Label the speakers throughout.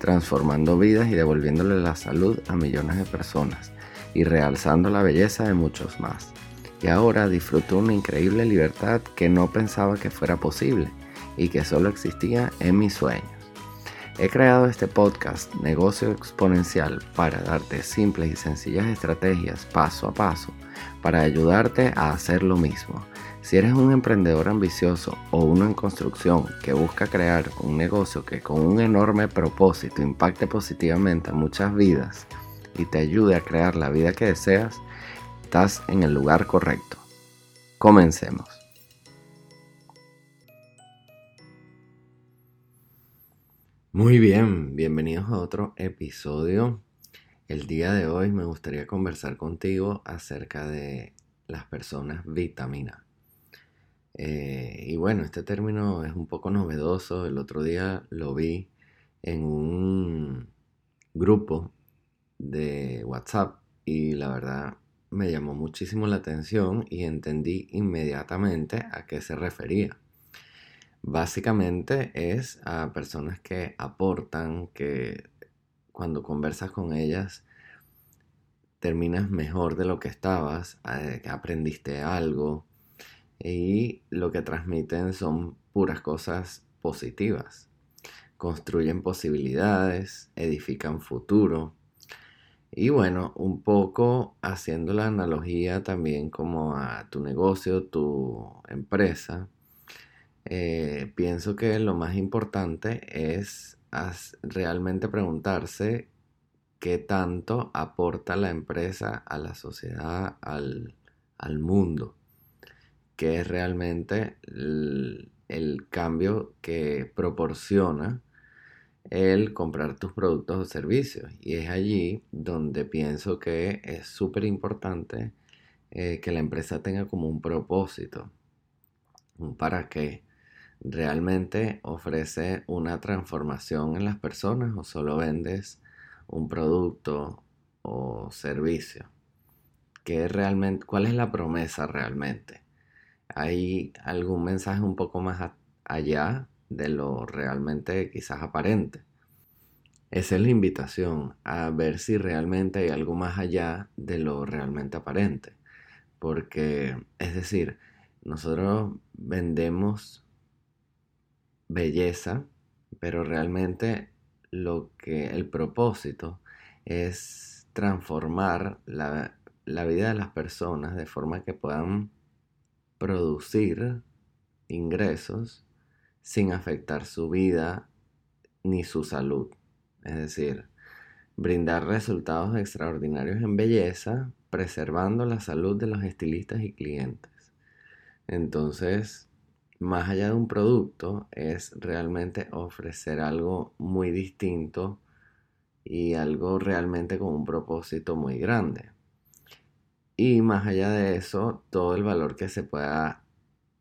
Speaker 1: transformando vidas y devolviéndole la salud a millones de personas y realzando la belleza de muchos más. Y ahora disfruto una increíble libertad que no pensaba que fuera posible y que solo existía en mis sueños. He creado este podcast Negocio Exponencial para darte simples y sencillas estrategias paso a paso para ayudarte a hacer lo mismo si eres un emprendedor ambicioso o uno en construcción que busca crear un negocio que con un enorme propósito impacte positivamente a muchas vidas y te ayude a crear la vida que deseas, estás en el lugar correcto. Comencemos. Muy bien, bienvenidos a otro episodio. El día de hoy me gustaría conversar contigo acerca de las personas vitamina. Eh, y bueno, este término es un poco novedoso. El otro día lo vi en un grupo de WhatsApp y la verdad me llamó muchísimo la atención y entendí inmediatamente a qué se refería. Básicamente es a personas que aportan, que cuando conversas con ellas terminas mejor de lo que estabas, eh, aprendiste algo, y lo que transmiten son puras cosas positivas. Construyen posibilidades, edifican futuro. Y bueno, un poco haciendo la analogía también como a tu negocio, tu empresa, eh, pienso que lo más importante es realmente preguntarse qué tanto aporta la empresa a la sociedad, al, al mundo que es realmente el, cambio que proporciona el comprar tus productos o servicios. Y es allí donde pienso que es súper importante eh, que la empresa tenga como un propósito, para que realmente ofrece una transformación en las personas o solo vendes un producto o servicio. ¿Qué realmente, ¿Cuál es la promesa realmente? Hay algún mensaje un poco más allá de lo realmente quizás aparente. Esa es la invitación a ver si realmente hay algo más allá de lo realmente aparente. Porque, es decir, nosotros vendemos belleza, pero realmente lo que el propósito es transformar la, la vida de las personas de forma que puedan producir ingresos sin afectar su vida ni su salud. Es decir, brindar resultados extraordinarios en belleza, preservando la salud de los estilistas y clientes. Entonces, más allá de un producto, es realmente ofrecer algo muy distinto y algo realmente con un propósito muy grande. Y más allá de eso, todo el valor que se pueda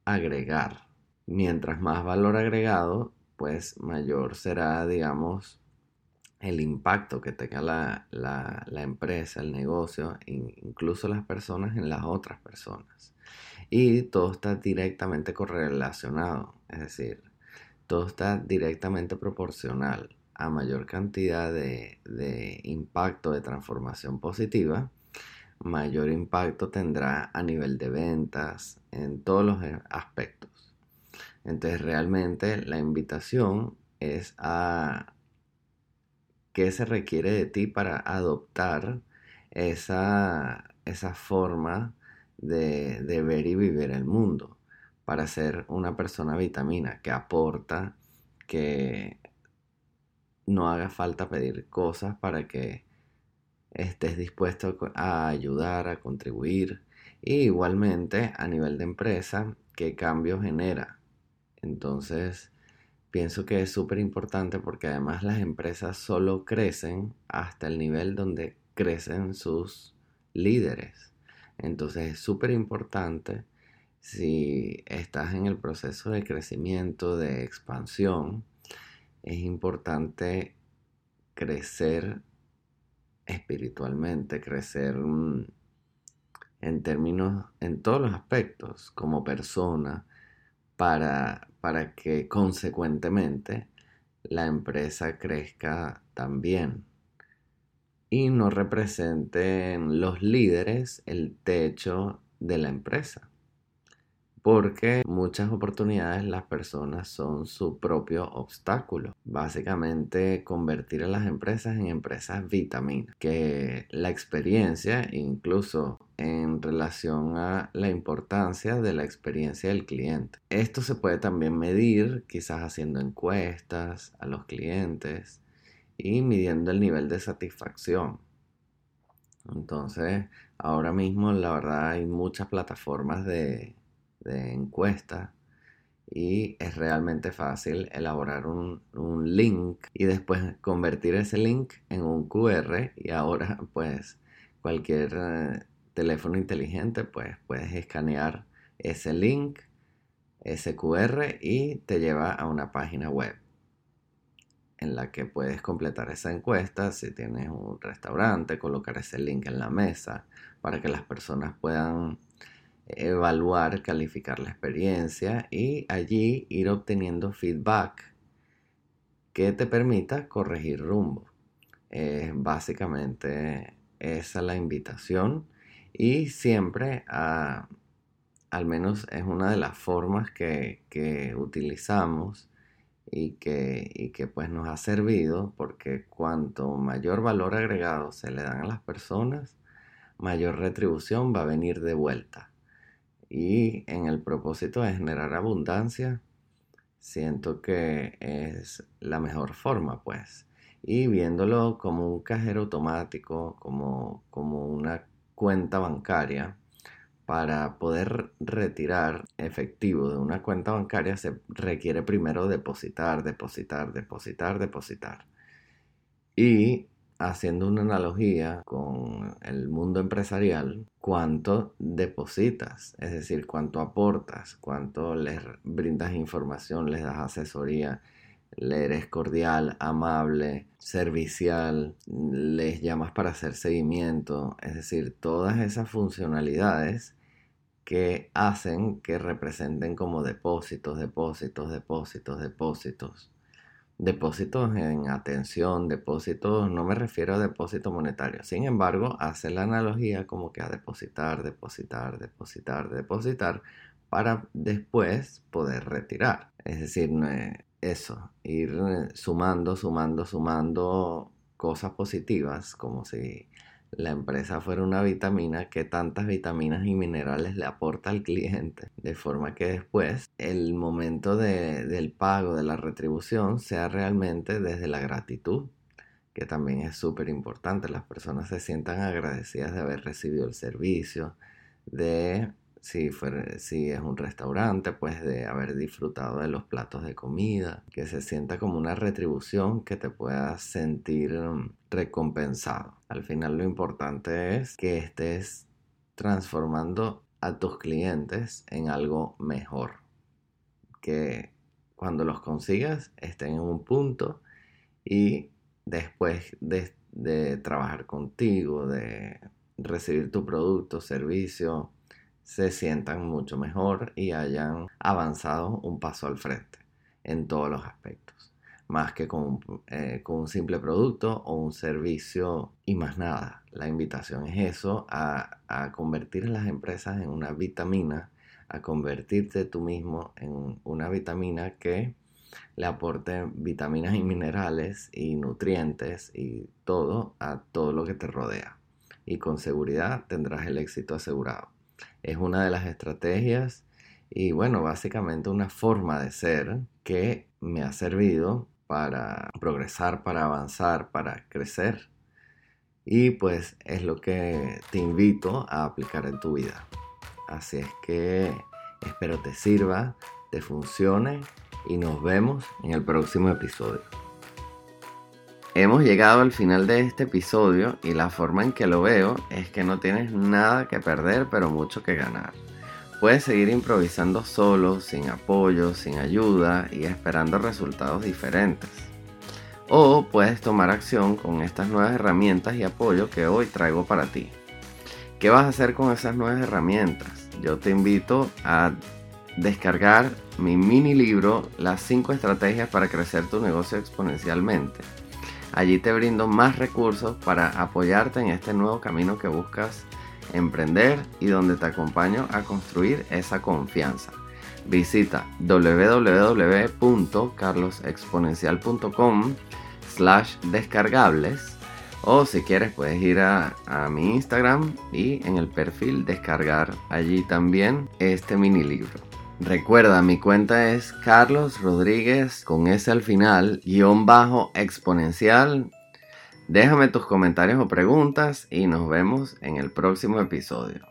Speaker 1: agregar. Mientras más valor agregado, pues mayor será, digamos, el impacto que tenga la, empresa, el negocio, incluso las personas en las otras personas. Y todo está directamente correlacionado, es decir, todo está directamente proporcional a mayor cantidad de, de impacto de transformación positiva, mayor impacto tendrá a nivel de ventas, en todos los aspectos. Entonces realmente la invitación es a qué se requiere de ti para adoptar esa, esa forma de, de, ver y vivir el mundo, para ser una persona vitamina que aporta, que no haga falta pedir cosas para que estés dispuesto a ayudar, a contribuir. Y igualmente a nivel de empresa, qué cambio genera. Entonces, pienso que es súper importante porque además las empresas solo crecen hasta el nivel donde crecen sus líderes. Entonces es súper importante si estás en el proceso de crecimiento, de expansión, es importante crecer espiritualmente, crecer mm, en términos, en todos los aspectos, como persona, para, para que consecuentemente la empresa crezca también. Y no representen los líderes el techo de la empresa porque muchas oportunidades las personas son su propio obstáculo. Básicamente convertir a las empresas en empresas vitaminas, que la experiencia, incluso en relación a la importancia de la experiencia del cliente. Esto se puede también medir quizás haciendo encuestas a los clientes y midiendo el nivel de satisfacción. Entonces, ahora mismo la verdad hay muchas plataformas de, de encuesta y es realmente fácil elaborar un, link y después convertir ese link en un QR y ahora pues cualquier eh, teléfono inteligente pues puedes escanear ese link, ese QR y te lleva a una página web en la que puedes completar esa encuesta. Si tienes un restaurante, colocar ese link en la mesa para que las personas puedan evaluar, calificar la experiencia y allí ir obteniendo feedback que te permita corregir rumbo. básicamente esa es la invitación y siempre al menos es una de las formas que, utilizamos y que, y que pues nos ha servido porque cuanto mayor valor agregado se le dan a las personas, mayor retribución va a venir de vuelta y en el propósito de generar abundancia, siento que es la mejor forma, pues. Y viéndolo como un cajero automático, como, como una cuenta bancaria, para poder retirar efectivo de una cuenta bancaria se requiere primero depositar, depositar, depositar, depositar. Y haciendo una analogía con el mundo empresarial, cuánto depositas, es decir, cuánto aportas, cuánto les brindas información, les das asesoría, le eres cordial, amable, servicial, les llamas para hacer seguimiento, es decir, todas esas funcionalidades que hacen que representen como depósitos, depósitos, depósitos, depósitos depósitos en atención, depósitos, no me refiero a depósito monetario. Sin embargo, hace la analogía como que a depositar, depositar, depositar, depositar para después poder retirar. Es decir, eso, ir sumando, sumando, sumando cosas positivas, como si la empresa fuera una vitamina que tantas vitaminas y minerales le aporta al cliente, de forma que después el momento del pago, de la retribución, sea realmente desde la gratitud, que también es súper importante. Las personas se sientan agradecidas de haber recibido el servicio, de si, si es un restaurante, pues de haber disfrutado de los platos de comida, que se sienta como una retribución que te pueda sentir mm, recompensado. Al final lo importante es que estés transformando a tus clientes en algo mejor. Que cuando los consigas estén en un punto y después de, de trabajar contigo, de recibir tu producto, servicio, se sientan mucho mejor y hayan avanzado un paso al frente en todos los aspectos, más que con, eh, con un simple producto o un servicio y más nada. La invitación es eso, a, a convertir las empresas en una vitamina, a convertirte tú mismo en una vitamina que le aporte vitaminas y minerales y nutrientes y todo a todo lo que te rodea. Y con seguridad tendrás el éxito asegurado es una de las estrategias y bueno, básicamente una forma de ser que me ha servido para progresar, para avanzar, para crecer. Y pues es lo que te invito a aplicar en tu vida. Así es que espero te sirva, te funcione y nos vemos en el próximo episodio. Hemos llegado al final de este episodio y la forma en que lo veo es que no tienes nada que perder pero mucho que ganar. Puedes seguir improvisando solo, sin apoyo, sin ayuda y esperando resultados diferentes. O puedes tomar acción con estas nuevas herramientas y apoyo que hoy traigo para ti. ¿Qué vas a hacer con esas nuevas herramientas? Yo te invito a descargar mi mini libro Las 5 estrategias para crecer tu negocio exponencialmente Allí te brindo más recursos para apoyarte en este nuevo camino que buscas emprender y donde te acompaño a construir esa confianza. Visita www.carlosexponencial.com slash descargables o si quieres puedes ir a, a, mi Instagram y en el perfil descargar allí también este mini libro. Recuerda, mi cuenta es Carlos Rodríguez con S al final, guion bajo exponencial. Déjame tus comentarios o preguntas y nos vemos en el próximo episodio.